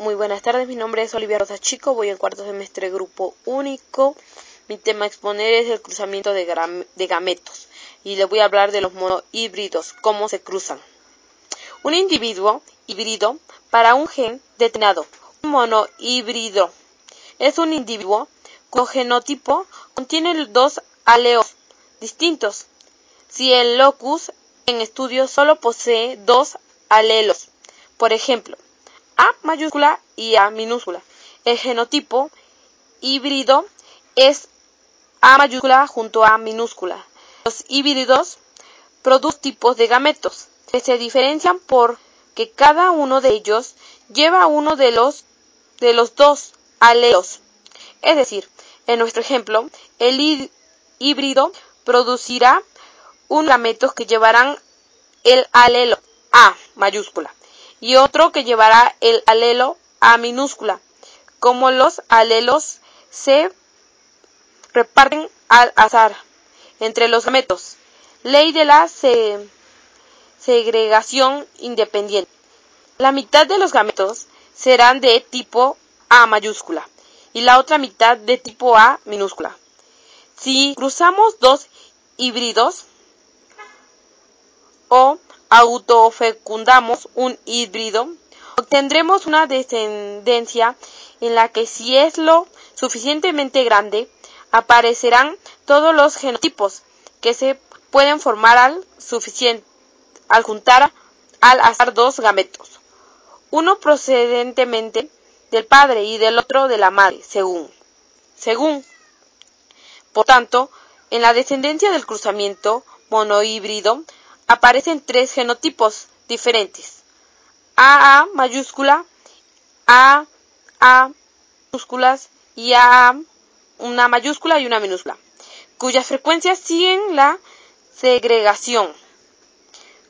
Muy buenas tardes, mi nombre es Olivia Rosa Chico, voy en cuarto semestre grupo único. Mi tema a exponer es el cruzamiento de, gametos y les voy a hablar de los monohíbridos, cómo se cruzan. Un individuo híbrido para un gen determinado. Un monohíbrido es un individuo cuyo genotipo contiene dos aleos distintos. Si el locus en estudio solo posee dos alelos, por ejemplo, a mayúscula y A minúscula. El genotipo híbrido es A mayúscula junto a minúscula. Los híbridos producen tipos de gametos que se diferencian por que cada uno de ellos lleva uno de los de los dos alelos. Es decir, en nuestro ejemplo, el híbrido producirá un gameto que llevarán el alelo A mayúscula y otro que llevará el alelo A minúscula. Como los alelos se reparten al azar entre los gametos. Ley de la segregación independiente. La mitad de los gametos serán de tipo A mayúscula y la otra mitad de tipo A minúscula. Si cruzamos dos híbridos o autofecundamos un híbrido, obtendremos una descendencia en la que si es lo suficientemente grande, aparecerán todos los genotipos que se pueden formar al, suficiente, al juntar al azar dos gametos, uno procedentemente del padre y del otro de la madre, según. Según. Por tanto, en la descendencia del cruzamiento monohíbrido aparecen tres genotipos diferentes. AA mayúscula, A, A minúsculas y A una mayúscula y una minúscula, cuyas frecuencias siguen la segregación.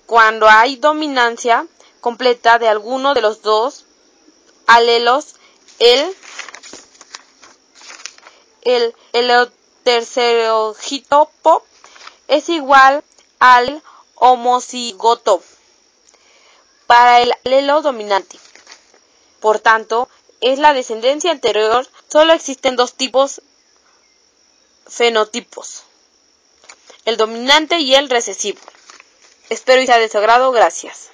Cuando hay dominancia completa de alguno de los dos alelos, el, el, el es igual al homocigoto para el alelo dominante. Por tanto, es la descendencia anterior, solo existen dos tipos fenotipos, el dominante y el recesivo. Espero y sea de su agrado, gracias.